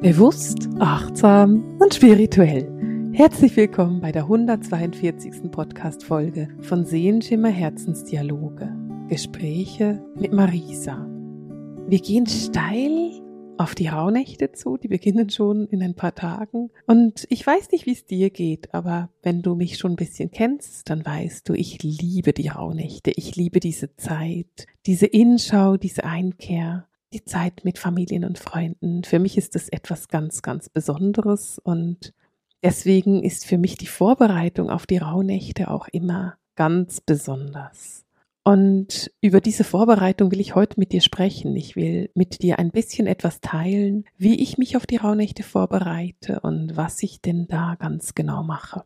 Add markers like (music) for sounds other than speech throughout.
Bewusst, achtsam und spirituell. Herzlich willkommen bei der 142. Podcast-Folge von Sehenschimmer Herzensdialoge. Gespräche mit Marisa. Wir gehen steil auf die Rauhnächte zu, die beginnen schon in ein paar Tagen. Und ich weiß nicht, wie es dir geht, aber wenn du mich schon ein bisschen kennst, dann weißt du, ich liebe die Rauhnächte. Ich liebe diese Zeit, diese Inschau, diese Einkehr die Zeit mit Familien und Freunden. Für mich ist das etwas ganz, ganz Besonderes und deswegen ist für mich die Vorbereitung auf die Rauhnächte auch immer ganz besonders. Und über diese Vorbereitung will ich heute mit dir sprechen. Ich will mit dir ein bisschen etwas teilen, wie ich mich auf die Rauhnächte vorbereite und was ich denn da ganz genau mache.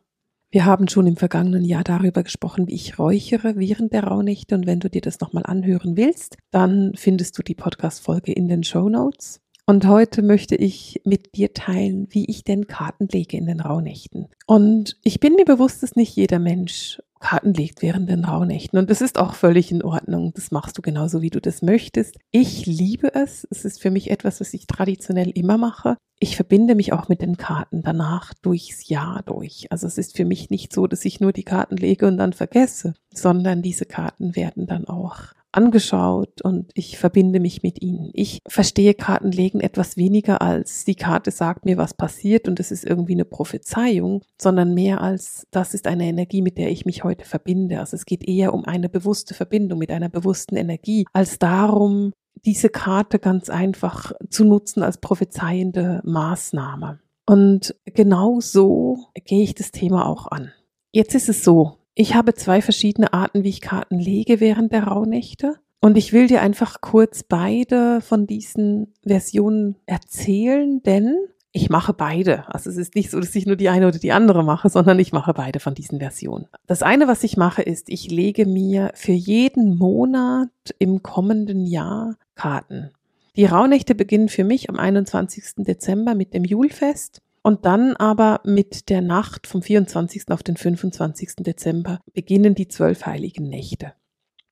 Wir haben schon im vergangenen Jahr darüber gesprochen, wie ich räuchere während der Rauhnächte. Und wenn du dir das nochmal anhören willst, dann findest du die Podcast-Folge in den Show Notes. Und heute möchte ich mit dir teilen, wie ich denn Karten lege in den Rauhnächten. Und ich bin mir bewusst, dass nicht jeder Mensch Karten legt während den Rauhnächten. Und das ist auch völlig in Ordnung. Das machst du genauso, wie du das möchtest. Ich liebe es. Es ist für mich etwas, was ich traditionell immer mache. Ich verbinde mich auch mit den Karten danach durchs Jahr durch. Also es ist für mich nicht so, dass ich nur die Karten lege und dann vergesse, sondern diese Karten werden dann auch angeschaut und ich verbinde mich mit ihnen. Ich verstehe Kartenlegen etwas weniger als die Karte sagt mir, was passiert und es ist irgendwie eine Prophezeiung, sondern mehr als das ist eine Energie, mit der ich mich heute verbinde. Also es geht eher um eine bewusste Verbindung mit einer bewussten Energie, als darum, diese Karte ganz einfach zu nutzen als prophezeiende Maßnahme. Und genau so gehe ich das Thema auch an. Jetzt ist es so, ich habe zwei verschiedene Arten, wie ich Karten lege während der Rauhnächte. Und ich will dir einfach kurz beide von diesen Versionen erzählen, denn ich mache beide. Also es ist nicht so, dass ich nur die eine oder die andere mache, sondern ich mache beide von diesen Versionen. Das eine, was ich mache, ist, ich lege mir für jeden Monat im kommenden Jahr Karten. Die Rauhnächte beginnen für mich am 21. Dezember mit dem Julfest. Und dann aber mit der Nacht vom 24. auf den 25. Dezember beginnen die zwölf heiligen Nächte.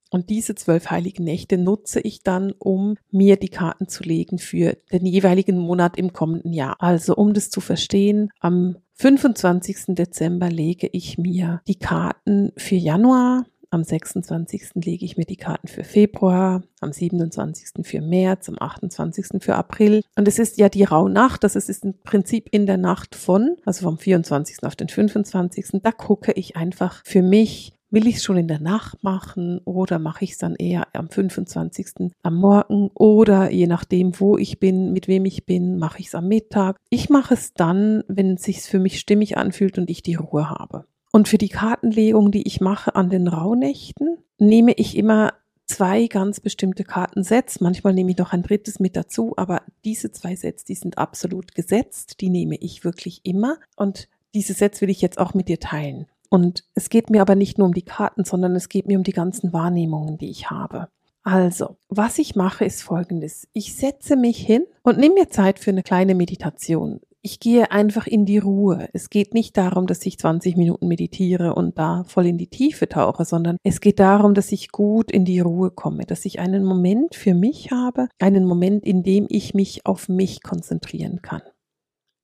Und diese zwölf heiligen Nächte nutze ich dann, um mir die Karten zu legen für den jeweiligen Monat im kommenden Jahr. Also um das zu verstehen, am 25. Dezember lege ich mir die Karten für Januar, am 26. lege ich mir die Karten für Februar, am 27. für März, am 28. für April. Und es ist ja die Rauhnacht, das ist im Prinzip in der Nacht von, also vom 24. auf den 25. Da gucke ich einfach für mich, Will ich es schon in der Nacht machen oder mache ich es dann eher am 25. am Morgen oder je nachdem, wo ich bin, mit wem ich bin, mache ich es am Mittag. Ich mache es dann, wenn es sich für mich stimmig anfühlt und ich die Ruhe habe. Und für die Kartenlegung, die ich mache an den Rauhnächten, nehme ich immer zwei ganz bestimmte Kartensets. Manchmal nehme ich noch ein drittes mit dazu, aber diese zwei Sets, die sind absolut gesetzt. Die nehme ich wirklich immer. Und diese Sets will ich jetzt auch mit dir teilen. Und es geht mir aber nicht nur um die Karten, sondern es geht mir um die ganzen Wahrnehmungen, die ich habe. Also, was ich mache, ist folgendes. Ich setze mich hin und nehme mir Zeit für eine kleine Meditation ich gehe einfach in die Ruhe. Es geht nicht darum, dass ich 20 Minuten meditiere und da voll in die Tiefe tauche, sondern es geht darum, dass ich gut in die Ruhe komme, dass ich einen Moment für mich habe, einen Moment, in dem ich mich auf mich konzentrieren kann.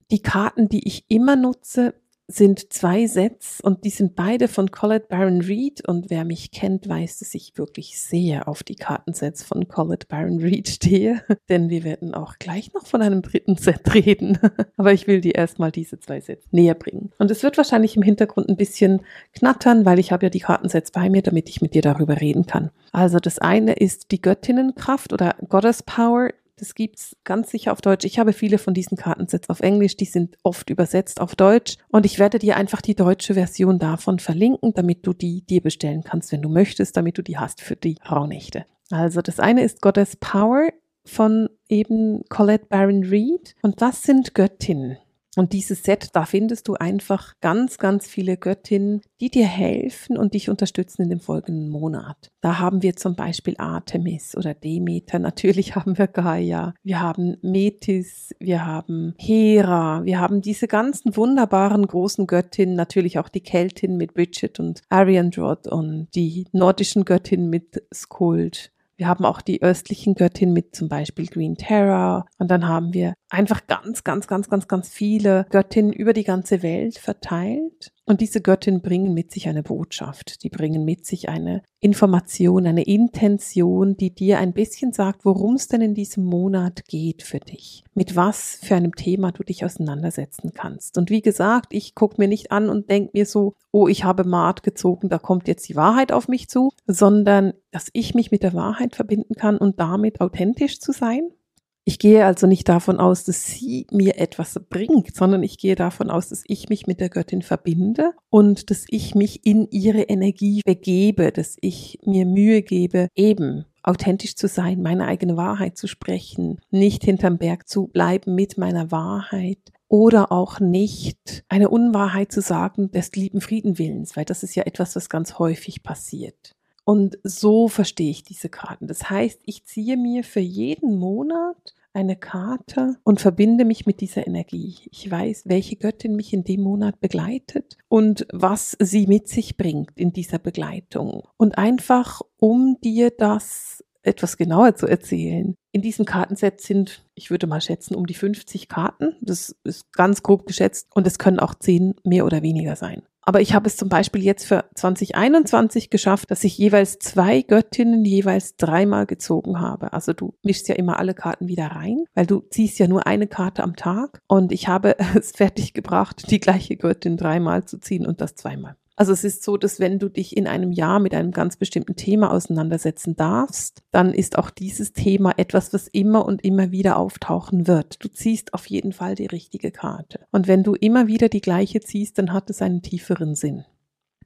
Die Karten, die ich immer nutze, sind zwei Sets und die sind beide von Colette Baron Reed und wer mich kennt, weiß, dass ich wirklich sehr auf die Kartensets von Colette Baron Reed stehe, (laughs) denn wir werden auch gleich noch von einem dritten Set (laughs) reden, (laughs) aber ich will dir erstmal diese zwei Sets näher bringen. Und es wird wahrscheinlich im Hintergrund ein bisschen knattern, weil ich habe ja die Kartensets bei mir, damit ich mit dir darüber reden kann. Also das eine ist die Göttinnenkraft oder Goddess Power, das gibt's ganz sicher auf Deutsch. Ich habe viele von diesen Kartensets auf Englisch, die sind oft übersetzt auf Deutsch und ich werde dir einfach die deutsche Version davon verlinken, damit du die dir bestellen kannst, wenn du möchtest, damit du die hast für die Rauhnächte. Also das eine ist Goddess Power von eben Colette Baron Reed und das sind Göttinnen. Und dieses Set, da findest du einfach ganz, ganz viele Göttinnen, die dir helfen und dich unterstützen in dem folgenden Monat. Da haben wir zum Beispiel Artemis oder Demeter, (laughs) natürlich haben wir Gaia, wir haben Metis, wir haben Hera, wir haben diese ganzen wunderbaren großen Göttinnen, natürlich auch die Keltin mit Bridget und Ariandrod und die nordischen Göttinnen mit Skuld Wir haben auch die östlichen Göttinnen mit zum Beispiel Green Terror. Und dann haben wir einfach ganz, ganz, ganz, ganz, ganz viele Göttinnen über die ganze Welt verteilt. Und diese Göttinnen bringen mit sich eine Botschaft. Die bringen mit sich eine Information, eine Intention, die dir ein bisschen sagt, worum es denn in diesem Monat geht für dich. Mit was für einem Thema du dich auseinandersetzen kannst. Und wie gesagt, ich gucke mir nicht an und denke mir so, oh, ich habe Maat gezogen, da kommt jetzt die Wahrheit auf mich zu, sondern dass ich mich mit der Wahrheit verbinden kann und damit authentisch zu sein ich gehe also nicht davon aus, dass sie mir etwas bringt, sondern ich gehe davon aus, dass ich mich mit der Göttin verbinde und dass ich mich in ihre Energie begebe, dass ich mir Mühe gebe, eben authentisch zu sein, meine eigene Wahrheit zu sprechen, nicht hinterm Berg zu bleiben mit meiner Wahrheit oder auch nicht eine Unwahrheit zu sagen des lieben Friedenwillens, weil das ist ja etwas, was ganz häufig passiert. Und so verstehe ich diese Karten. Das heißt, ich ziehe mir für jeden Monat eine Karte und verbinde mich mit dieser Energie. Ich weiß, welche Göttin mich in dem Monat begleitet und was sie mit sich bringt in dieser Begleitung. Und einfach, um dir das etwas genauer zu erzählen. In diesem Kartenset sind, ich würde mal schätzen, um die 50 Karten. Das ist ganz grob geschätzt und es können auch 10 mehr oder weniger sein. Aber ich habe es zum Beispiel jetzt für 2021 geschafft, dass ich jeweils zwei Göttinnen jeweils dreimal gezogen habe. Also du mischst ja immer alle Karten wieder rein, weil du ziehst ja nur eine Karte am Tag. Und ich habe (laughs) es fertig gebracht, die gleiche Göttin dreimal zu ziehen und das zweimal. Also es ist so, dass wenn du dich in einem Jahr mit einem ganz bestimmten Thema auseinandersetzen darfst, dann ist auch dieses Thema etwas, was immer und immer wieder auftauchen wird. Du ziehst auf jeden Fall die richtige Karte. Und wenn du immer wieder die gleiche ziehst, dann hat es einen tieferen Sinn.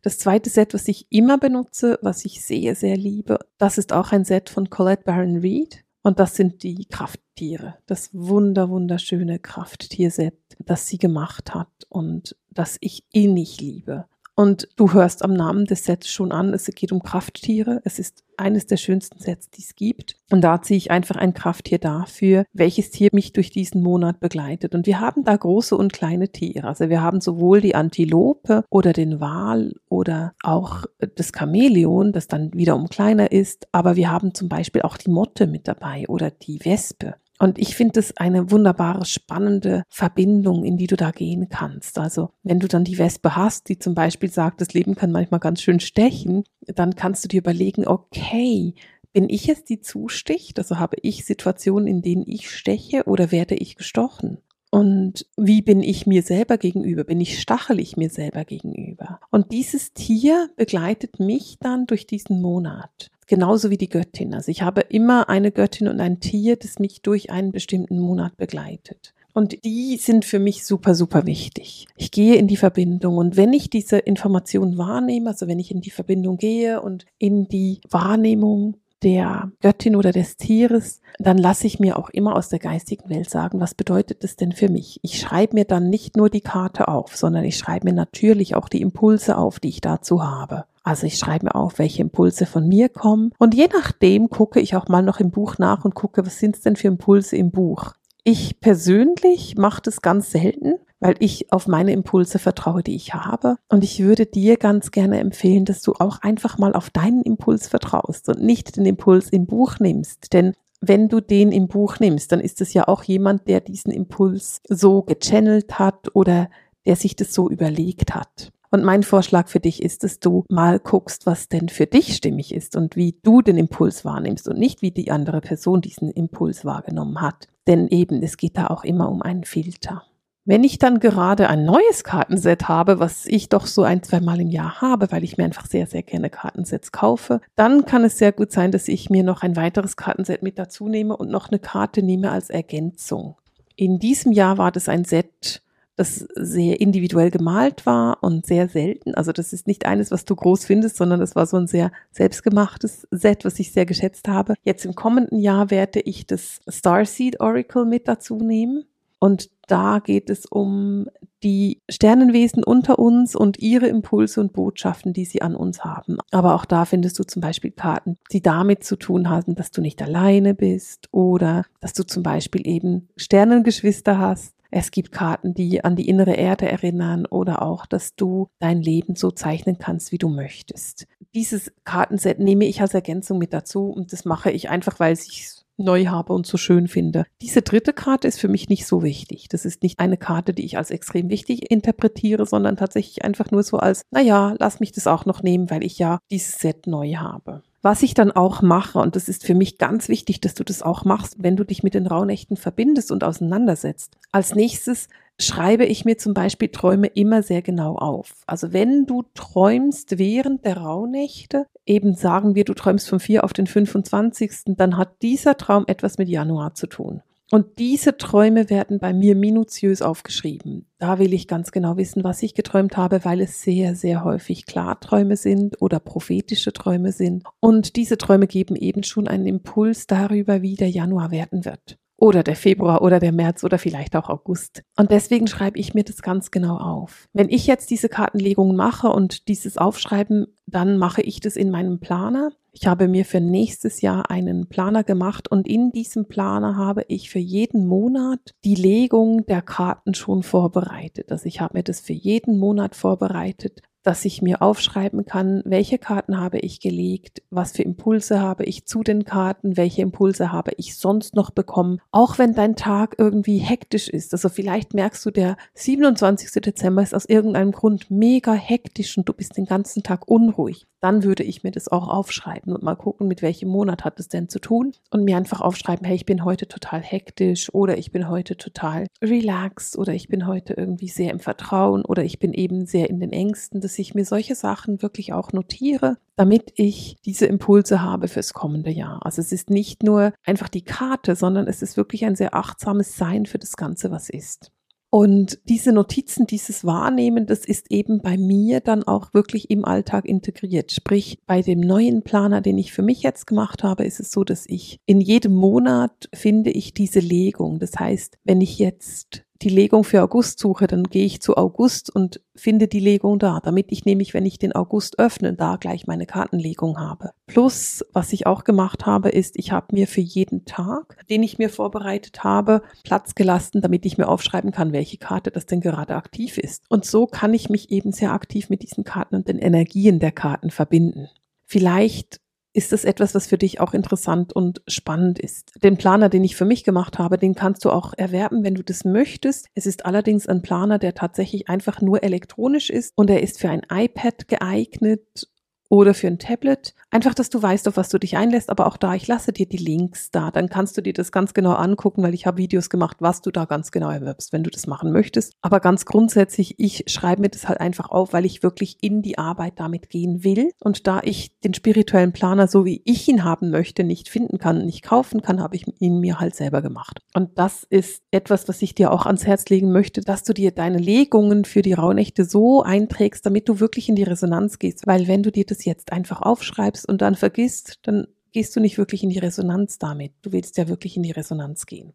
Das zweite Set, was ich immer benutze, was ich sehr, sehr liebe, das ist auch ein Set von Colette Baron Reed. Und das sind die Krafttiere. Das wunder, wunderschöne Krafttierset, das sie gemacht hat und das ich innig liebe. Und du hörst am Namen des Sets schon an, es geht um Krafttiere. Es ist eines der schönsten Sets, die es gibt. Und da ziehe ich einfach ein Krafttier dafür, welches Tier mich durch diesen Monat begleitet. Und wir haben da große und kleine Tiere. Also wir haben sowohl die Antilope oder den Wal oder auch das Chamäleon, das dann wiederum kleiner ist. Aber wir haben zum Beispiel auch die Motte mit dabei oder die Wespe. Und ich finde es eine wunderbare, spannende Verbindung, in die du da gehen kannst. Also wenn du dann die Wespe hast, die zum Beispiel sagt, das Leben kann manchmal ganz schön stechen, dann kannst du dir überlegen, okay, bin ich es, die zusticht? Also habe ich Situationen, in denen ich steche oder werde ich gestochen? Und wie bin ich mir selber gegenüber? Bin ich stachelig mir selber gegenüber? Und dieses Tier begleitet mich dann durch diesen Monat genauso wie die Göttin. Also ich habe immer eine Göttin und ein Tier, das mich durch einen bestimmten Monat begleitet. Und die sind für mich super, super wichtig. Ich gehe in die Verbindung und wenn ich diese Information wahrnehme, also wenn ich in die Verbindung gehe und in die Wahrnehmung der Göttin oder des Tieres, dann lasse ich mir auch immer aus der geistigen Welt sagen, was bedeutet das denn für mich? Ich schreibe mir dann nicht nur die Karte auf, sondern ich schreibe mir natürlich auch die Impulse auf, die ich dazu habe. Also ich schreibe mir auf, welche Impulse von mir kommen. Und je nachdem gucke ich auch mal noch im Buch nach und gucke, was sind es denn für Impulse im Buch. Ich persönlich mache das ganz selten, weil ich auf meine Impulse vertraue, die ich habe. Und ich würde dir ganz gerne empfehlen, dass du auch einfach mal auf deinen Impuls vertraust und nicht den Impuls im Buch nimmst. Denn wenn du den im Buch nimmst, dann ist es ja auch jemand, der diesen Impuls so gechannelt hat oder der sich das so überlegt hat. Und mein Vorschlag für dich ist, dass du mal guckst, was denn für dich stimmig ist und wie du den Impuls wahrnimmst und nicht wie die andere Person diesen Impuls wahrgenommen hat. Denn eben, es geht da auch immer um einen Filter. Wenn ich dann gerade ein neues Kartenset habe, was ich doch so ein, zwei Mal im Jahr habe, weil ich mir einfach sehr, sehr gerne Kartensets kaufe, dann kann es sehr gut sein, dass ich mir noch ein weiteres Kartenset mit dazu nehme und noch eine Karte nehme als Ergänzung. In diesem Jahr war das ein Set das sehr individuell gemalt war und sehr selten. Also das ist nicht eines, was du groß findest, sondern das war so ein sehr selbstgemachtes Set, was ich sehr geschätzt habe. Jetzt im kommenden Jahr werde ich das Starseed Oracle mit dazu nehmen. Und da geht es um die Sternenwesen unter uns und ihre Impulse und Botschaften, die sie an uns haben. Aber auch da findest du zum Beispiel Karten, die damit zu tun haben, dass du nicht alleine bist oder dass du zum Beispiel eben Sternengeschwister hast es gibt Karten, die an die innere Erde erinnern oder auch, dass du dein Leben so zeichnen kannst, wie du möchtest. dieses Kartenset nehme ich als Ergänzung mit dazu und das mache ich einfach, weil ich neu habe und so schön finde. Diese dritte Karte ist für mich nicht so wichtig. Das ist nicht eine Karte, die ich als extrem wichtig interpretiere, sondern tatsächlich einfach nur so als, naja, lass mich das auch noch nehmen, weil ich ja dieses Set neu habe. Was ich dann auch mache, und das ist für mich ganz wichtig, dass du das auch machst, wenn du dich mit den Rauhnächten verbindest und auseinandersetzt. Als nächstes schreibe ich mir zum Beispiel Träume immer sehr genau auf. Also wenn du träumst während der Rauhnächte, eben sagen wir, du träumst vom 4 auf den 25., dann hat dieser Traum etwas mit Januar zu tun. Und diese Träume werden bei mir minutiös aufgeschrieben. Da will ich ganz genau wissen, was ich geträumt habe, weil es sehr, sehr häufig Klarträume sind oder prophetische Träume sind. Und diese Träume geben eben schon einen Impuls darüber, wie der Januar werden wird oder der Februar oder der März oder vielleicht auch August. Und deswegen schreibe ich mir das ganz genau auf. Wenn ich jetzt diese Kartenlegungen mache und dieses Aufschreiben, dann mache ich das in meinem Planer. Ich habe mir für nächstes Jahr einen Planer gemacht und in diesem Planer habe ich für jeden Monat die Legung der Karten schon vorbereitet. Also ich habe mir das für jeden Monat vorbereitet, dass ich mir aufschreiben kann, welche Karten habe ich gelegt, was für Impulse habe ich zu den Karten, welche Impulse habe ich sonst noch bekommen, auch wenn dein Tag irgendwie hektisch ist. Also vielleicht merkst du, der 27. Dezember ist aus irgendeinem Grund mega hektisch und du bist den ganzen Tag unruhig. Dann würde ich mir das auch aufschreiben und mal gucken, mit welchem Monat hat es denn zu tun und mir einfach aufschreiben, hey, ich bin heute total hektisch oder ich bin heute total relaxed oder ich bin heute irgendwie sehr im Vertrauen oder ich bin eben sehr in den Ängsten. Das dass ich mir solche Sachen wirklich auch notiere, damit ich diese Impulse habe fürs kommende Jahr. Also es ist nicht nur einfach die Karte, sondern es ist wirklich ein sehr achtsames Sein für das Ganze, was ist. Und diese Notizen, dieses Wahrnehmen, das ist eben bei mir dann auch wirklich im Alltag integriert. Sprich, bei dem neuen Planer, den ich für mich jetzt gemacht habe, ist es so, dass ich in jedem Monat finde ich diese Legung. Das heißt, wenn ich jetzt die Legung für August suche, dann gehe ich zu August und finde die Legung da, damit ich nämlich, wenn ich den August öffne, da gleich meine Kartenlegung habe. Plus, was ich auch gemacht habe, ist, ich habe mir für jeden Tag, den ich mir vorbereitet habe, Platz gelassen, damit ich mir aufschreiben kann, welche Karte das denn gerade aktiv ist. Und so kann ich mich eben sehr aktiv mit diesen Karten und den Energien der Karten verbinden. Vielleicht ist das etwas, was für dich auch interessant und spannend ist. Den Planer, den ich für mich gemacht habe, den kannst du auch erwerben, wenn du das möchtest. Es ist allerdings ein Planer, der tatsächlich einfach nur elektronisch ist und er ist für ein iPad geeignet oder für ein Tablet. Einfach, dass du weißt, auf was du dich einlässt, aber auch da, ich lasse dir die Links da. Dann kannst du dir das ganz genau angucken, weil ich habe Videos gemacht, was du da ganz genau erwirbst, wenn du das machen möchtest. Aber ganz grundsätzlich, ich schreibe mir das halt einfach auf, weil ich wirklich in die Arbeit damit gehen will. Und da ich den spirituellen Planer, so wie ich ihn haben möchte, nicht finden kann, nicht kaufen kann, habe ich ihn mir halt selber gemacht. Und das ist etwas, was ich dir auch ans Herz legen möchte, dass du dir deine Legungen für die Rauhnächte so einträgst, damit du wirklich in die Resonanz gehst. Weil wenn du dir das jetzt einfach aufschreibst und dann vergisst, dann gehst du nicht wirklich in die Resonanz damit. Du willst ja wirklich in die Resonanz gehen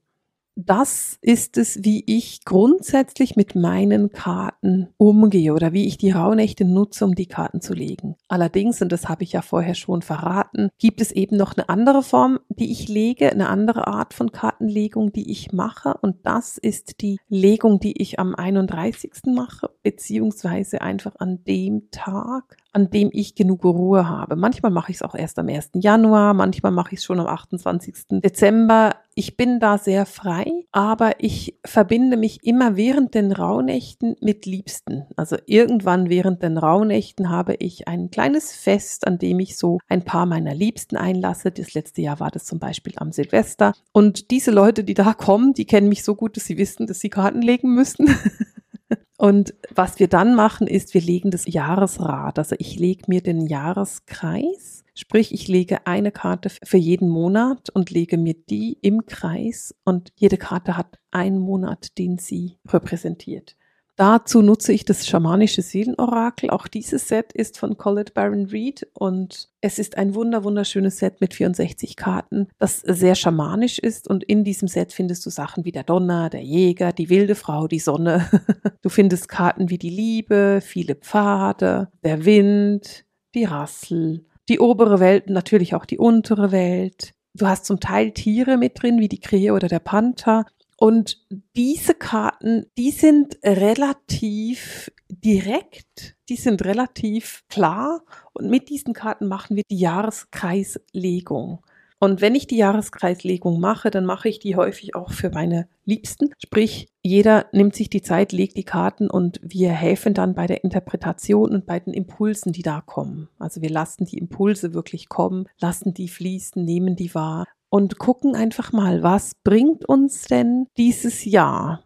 das ist es, wie ich grundsätzlich mit meinen Karten umgehe oder wie ich die Rauhnächte nutze, um die Karten zu legen. Allerdings, und das habe ich ja vorher schon verraten, gibt es eben noch eine andere Form, die ich lege, eine andere Art von Kartenlegung, die ich mache. Und das ist die Legung, die ich am 31. mache, beziehungsweise einfach an dem Tag, an dem ich genug Ruhe habe. Manchmal mache ich es auch erst am 1. Januar, manchmal mache ich es schon am 28. Dezember. Ich bin da sehr frei, aber ich verbinde mich immer während den Rauhnächten mit Liebsten. Also irgendwann während den Rauhnächten habe ich ein kleines Fest, an dem ich so ein paar meiner Liebsten einlasse. Das letzte Jahr war das zum Beispiel am Silvester. Und diese Leute, die da kommen, die kennen mich so gut, dass sie wissen, dass sie Karten legen müssen. (laughs) Und was wir dann machen, ist, wir legen das Jahresrad. Also ich lege mir den Jahreskreis, sprich ich lege eine Karte für jeden Monat und lege mir die im Kreis und jede Karte hat einen Monat, den sie repräsentiert. Dazu nutze ich das schamanische Seelenorakel. Auch dieses Set ist von Colette Baron Reed und es ist ein wunder wunderschönes Set mit 64 Karten, das sehr schamanisch ist und in diesem Set findest du Sachen wie der Donner, der Jäger, die wilde Frau, die Sonne. (laughs) Du findest Karten wie die Liebe, viele Pfade, der Wind, die Rassel, die obere Welt und natürlich auch die untere Welt. Du hast zum Teil Tiere mit drin, wie die Krähe oder der Panther. Und diese Karten, die sind relativ direkt die sind relativ klar und mit diesen Karten machen wir die Jahreskreislegung. Und wenn ich die Jahreskreislegung mache, dann mache ich die häufig auch für meine Liebsten. Sprich, jeder nimmt sich die Zeit, legt die Karten und wir helfen dann bei der Interpretation und bei den Impulsen, die da kommen. Also wir lassen die Impulse wirklich kommen, lassen die fließen, nehmen die wahr und gucken einfach mal, was bringt uns denn dieses Jahr?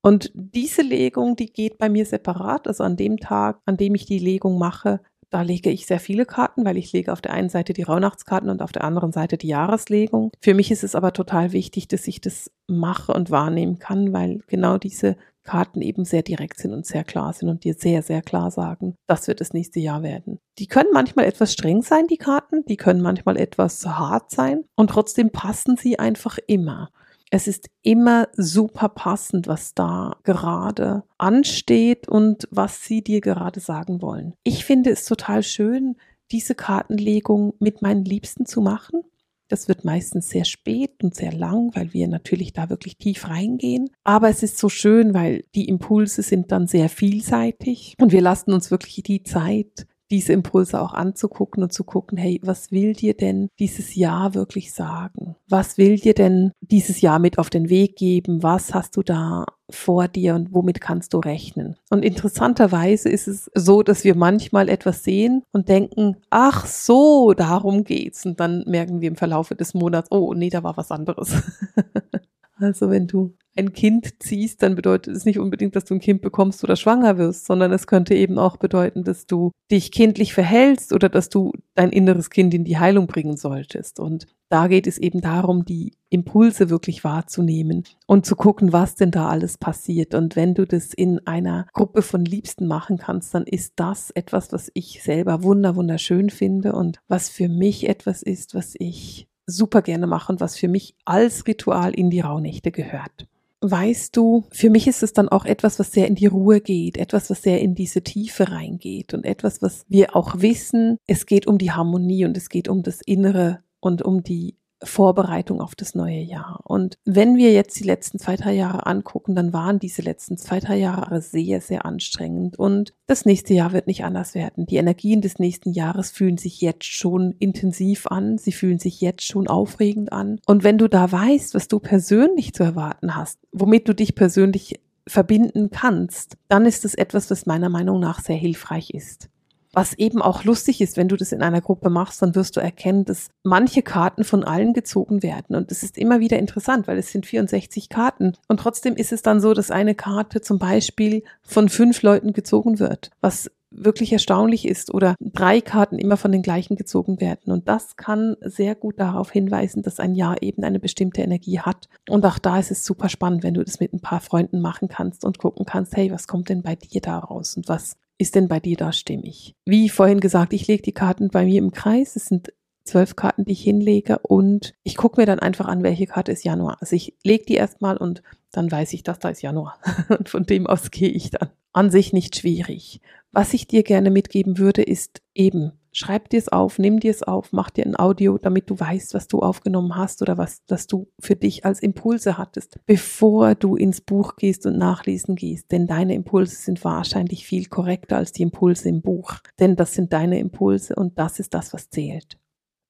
Und diese Legung, die geht bei mir separat. Also an dem Tag, an dem ich die Legung mache, da lege ich sehr viele Karten, weil ich lege auf der einen Seite die Rauhnachtskarten und auf der anderen Seite die Jahreslegung. Für mich ist es aber total wichtig, dass ich das mache und wahrnehmen kann, weil genau diese Karten eben sehr direkt sind und sehr klar sind und dir sehr, sehr klar sagen, das wird das nächste Jahr werden. Die können manchmal etwas streng sein, die Karten, die können manchmal etwas hart sein und trotzdem passen sie einfach immer es ist immer super passend, was da gerade ansteht und was sie dir gerade sagen wollen. Ich finde es total schön, diese Kartenlegung mit meinen Liebsten zu machen. Das wird meistens sehr spät und sehr lang, weil wir natürlich da wirklich tief reingehen. Aber es ist so schön, weil die Impulse sind dann sehr vielseitig und wir lassen uns wirklich die Zeit, diese Impulse auch anzugucken und zu gucken, hey, was will dir denn dieses Jahr wirklich sagen? Was will dir denn dieses Jahr mit auf den Weg geben? Was hast du da vor dir und womit kannst du rechnen? Und interessanterweise ist es so, dass wir manchmal etwas sehen und denken, ach so, darum geht's. Und dann merken wir im Verlaufe des Monats, oh, nee, da war was anderes. (laughs) also wenn du ein Kind ziehst, dann bedeutet es nicht unbedingt, dass du ein Kind bekommst oder schwanger wirst, sondern es könnte eben auch bedeuten, dass du dich kindlich verhältst oder dass du dein inneres Kind in die Heilung bringen solltest. Und da geht es eben darum, die Impulse wirklich wahrzunehmen und zu gucken, was denn da alles passiert. Und wenn du das in einer Gruppe von Liebsten machen kannst, dann ist das etwas, was ich selber wunder wunderschön finde und was für mich etwas ist, was ich super gerne mache und was für mich als Ritual in die Rauhnächte gehört. Weißt du, für mich ist es dann auch etwas, was sehr in die Ruhe geht, etwas, was sehr in diese Tiefe reingeht und etwas, was wir auch wissen, es geht um die Harmonie und es geht um das Innere und um die Vorbereitung auf das neue Jahr. Und wenn wir jetzt die letzten zwei, drei Jahre angucken, dann waren diese letzten zwei, drei Jahre sehr, sehr anstrengend. Und das nächste Jahr wird nicht anders werden. Die Energien des nächsten Jahres fühlen sich jetzt schon intensiv an. Sie fühlen sich jetzt schon aufregend an. Und wenn du da weißt, was du persönlich zu erwarten hast, womit du dich persönlich verbinden kannst, dann ist es etwas, was meiner Meinung nach sehr hilfreich ist. Was eben auch lustig ist, wenn du das in einer Gruppe machst, dann wirst du erkennen, dass manche Karten von allen gezogen werden. Und es ist immer wieder interessant, weil es sind 64 Karten. Und trotzdem ist es dann so, dass eine Karte zum Beispiel von fünf Leuten gezogen wird, was wirklich erstaunlich ist oder drei Karten immer von den gleichen gezogen werden. Und das kann sehr gut darauf hinweisen, dass ein Jahr eben eine bestimmte Energie hat. Und auch da ist es super spannend, wenn du das mit ein paar Freunden machen kannst und gucken kannst, hey, was kommt denn bei dir da raus und was ist denn bei dir da stimmig? Wie vorhin gesagt, ich lege die Karten bei mir im Kreis. Es sind zwölf Karten, die ich hinlege und ich gucke mir dann einfach an, welche Karte ist Januar. Also ich lege die erstmal und dann weiß ich, dass da ist Januar. (laughs) Und von dem aus gehe ich dann. An sich nicht schwierig. Was ich dir gerne mitgeben würde, ist eben Schreib dir es auf, nimm dir es auf, mach dir ein Audio, damit du weißt, was du aufgenommen hast oder was, das du für dich als Impulse hattest, bevor du ins Buch gehst und nachlesen gehst. Denn deine Impulse sind wahrscheinlich viel korrekter als die Impulse im Buch. Denn das sind deine Impulse und das ist das, was zählt.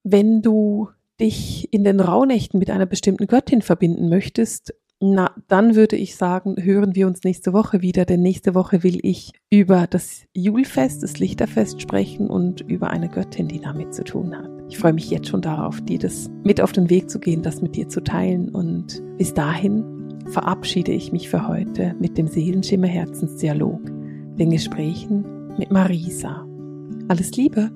Wenn du dich in den Rauhnächten mit einer bestimmten Göttin verbinden möchtest, na, dann würde ich sagen, hören wir uns nächste Woche wieder, denn nächste Woche will ich über das Julfest, das Lichterfest sprechen und über eine Göttin, die damit zu tun hat. Ich freue mich jetzt schon darauf, dir das mit auf den Weg zu gehen, das mit dir zu teilen und bis dahin verabschiede ich mich für heute mit dem Seelenschimmer Herzensdialog, den Gesprächen mit Marisa. Alles Liebe!